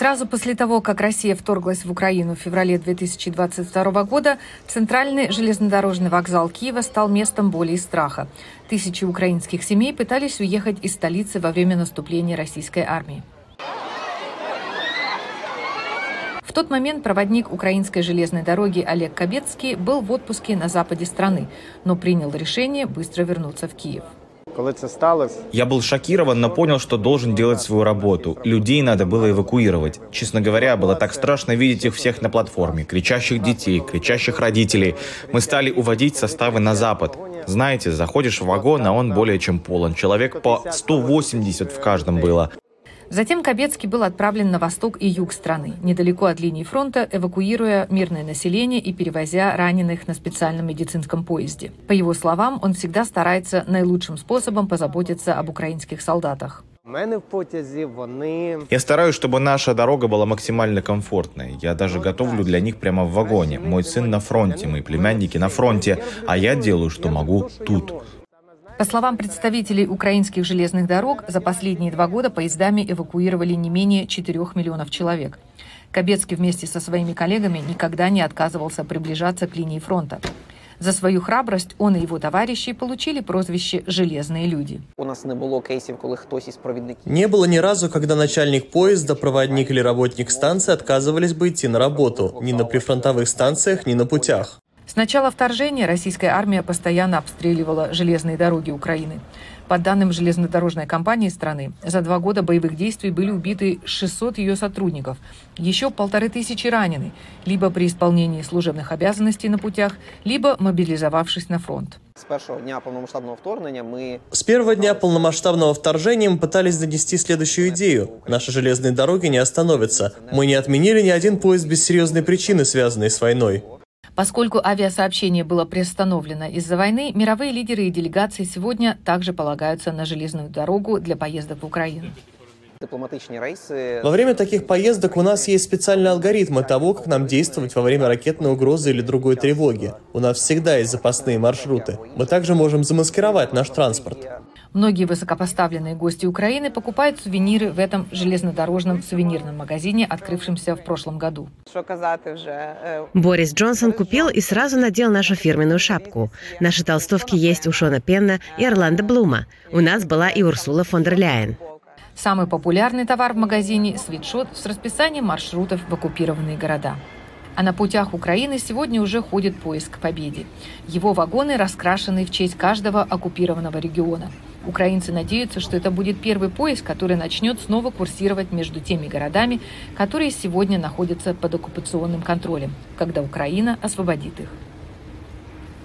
Сразу после того, как Россия вторглась в Украину в феврале 2022 года, центральный железнодорожный вокзал Киева стал местом боли и страха. Тысячи украинских семей пытались уехать из столицы во время наступления российской армии. В тот момент проводник украинской железной дороги Олег Кабецкий был в отпуске на западе страны, но принял решение быстро вернуться в Киев. Я был шокирован, но понял, что должен делать свою работу. Людей надо было эвакуировать. Честно говоря, было так страшно видеть их всех на платформе. Кричащих детей, кричащих родителей. Мы стали уводить составы на запад. Знаете, заходишь в вагон, а он более чем полон. Человек по 180 в каждом было. Затем Кобецкий был отправлен на восток и юг страны, недалеко от линии фронта, эвакуируя мирное население и перевозя раненых на специальном медицинском поезде. По его словам, он всегда старается наилучшим способом позаботиться об украинских солдатах. Я стараюсь, чтобы наша дорога была максимально комфортной. Я даже готовлю для них прямо в вагоне. Мой сын на фронте, мои племянники на фронте, а я делаю, что могу тут. По словам представителей украинских железных дорог, за последние два года поездами эвакуировали не менее 4 миллионов человек. Кобецкий вместе со своими коллегами никогда не отказывался приближаться к линии фронта. За свою храбрость он и его товарищи получили прозвище «железные люди». У нас не было кейсов, когда кто-то из проводников... Не было ни разу, когда начальник поезда, проводник или работник станции отказывались бы идти на работу. Ни на прифронтовых станциях, ни на путях. С начала вторжения российская армия постоянно обстреливала железные дороги Украины. По данным железнодорожной компании страны, за два года боевых действий были убиты 600 ее сотрудников, еще полторы тысячи ранены, либо при исполнении служебных обязанностей на путях, либо мобилизовавшись на фронт. С первого дня полномасштабного вторжения мы... С первого дня полномасштабного вторжения мы пытались донести следующую идею. Наши железные дороги не остановятся. Мы не отменили ни один поезд без серьезной причины, связанной с войной. Поскольку авиасообщение было приостановлено из-за войны, мировые лидеры и делегации сегодня также полагаются на железную дорогу для поездок в Украину. Во время таких поездок у нас есть специальные алгоритмы того, как нам действовать во время ракетной угрозы или другой тревоги. У нас всегда есть запасные маршруты. Мы также можем замаскировать наш транспорт. Многие высокопоставленные гости Украины покупают сувениры в этом железнодорожном сувенирном магазине, открывшемся в прошлом году. Борис Джонсон купил и сразу надел нашу фирменную шапку. Наши толстовки есть у Шона Пенна и Орландо Блума. У нас была и Урсула фон дер Ляйен. Самый популярный товар в магазине – свитшот с расписанием маршрутов в оккупированные города. А на путях Украины сегодня уже ходит поиск победе. Его вагоны раскрашены в честь каждого оккупированного региона. Украинцы надеются, что это будет первый поезд, который начнет снова курсировать между теми городами, которые сегодня находятся под оккупационным контролем, когда Украина освободит их.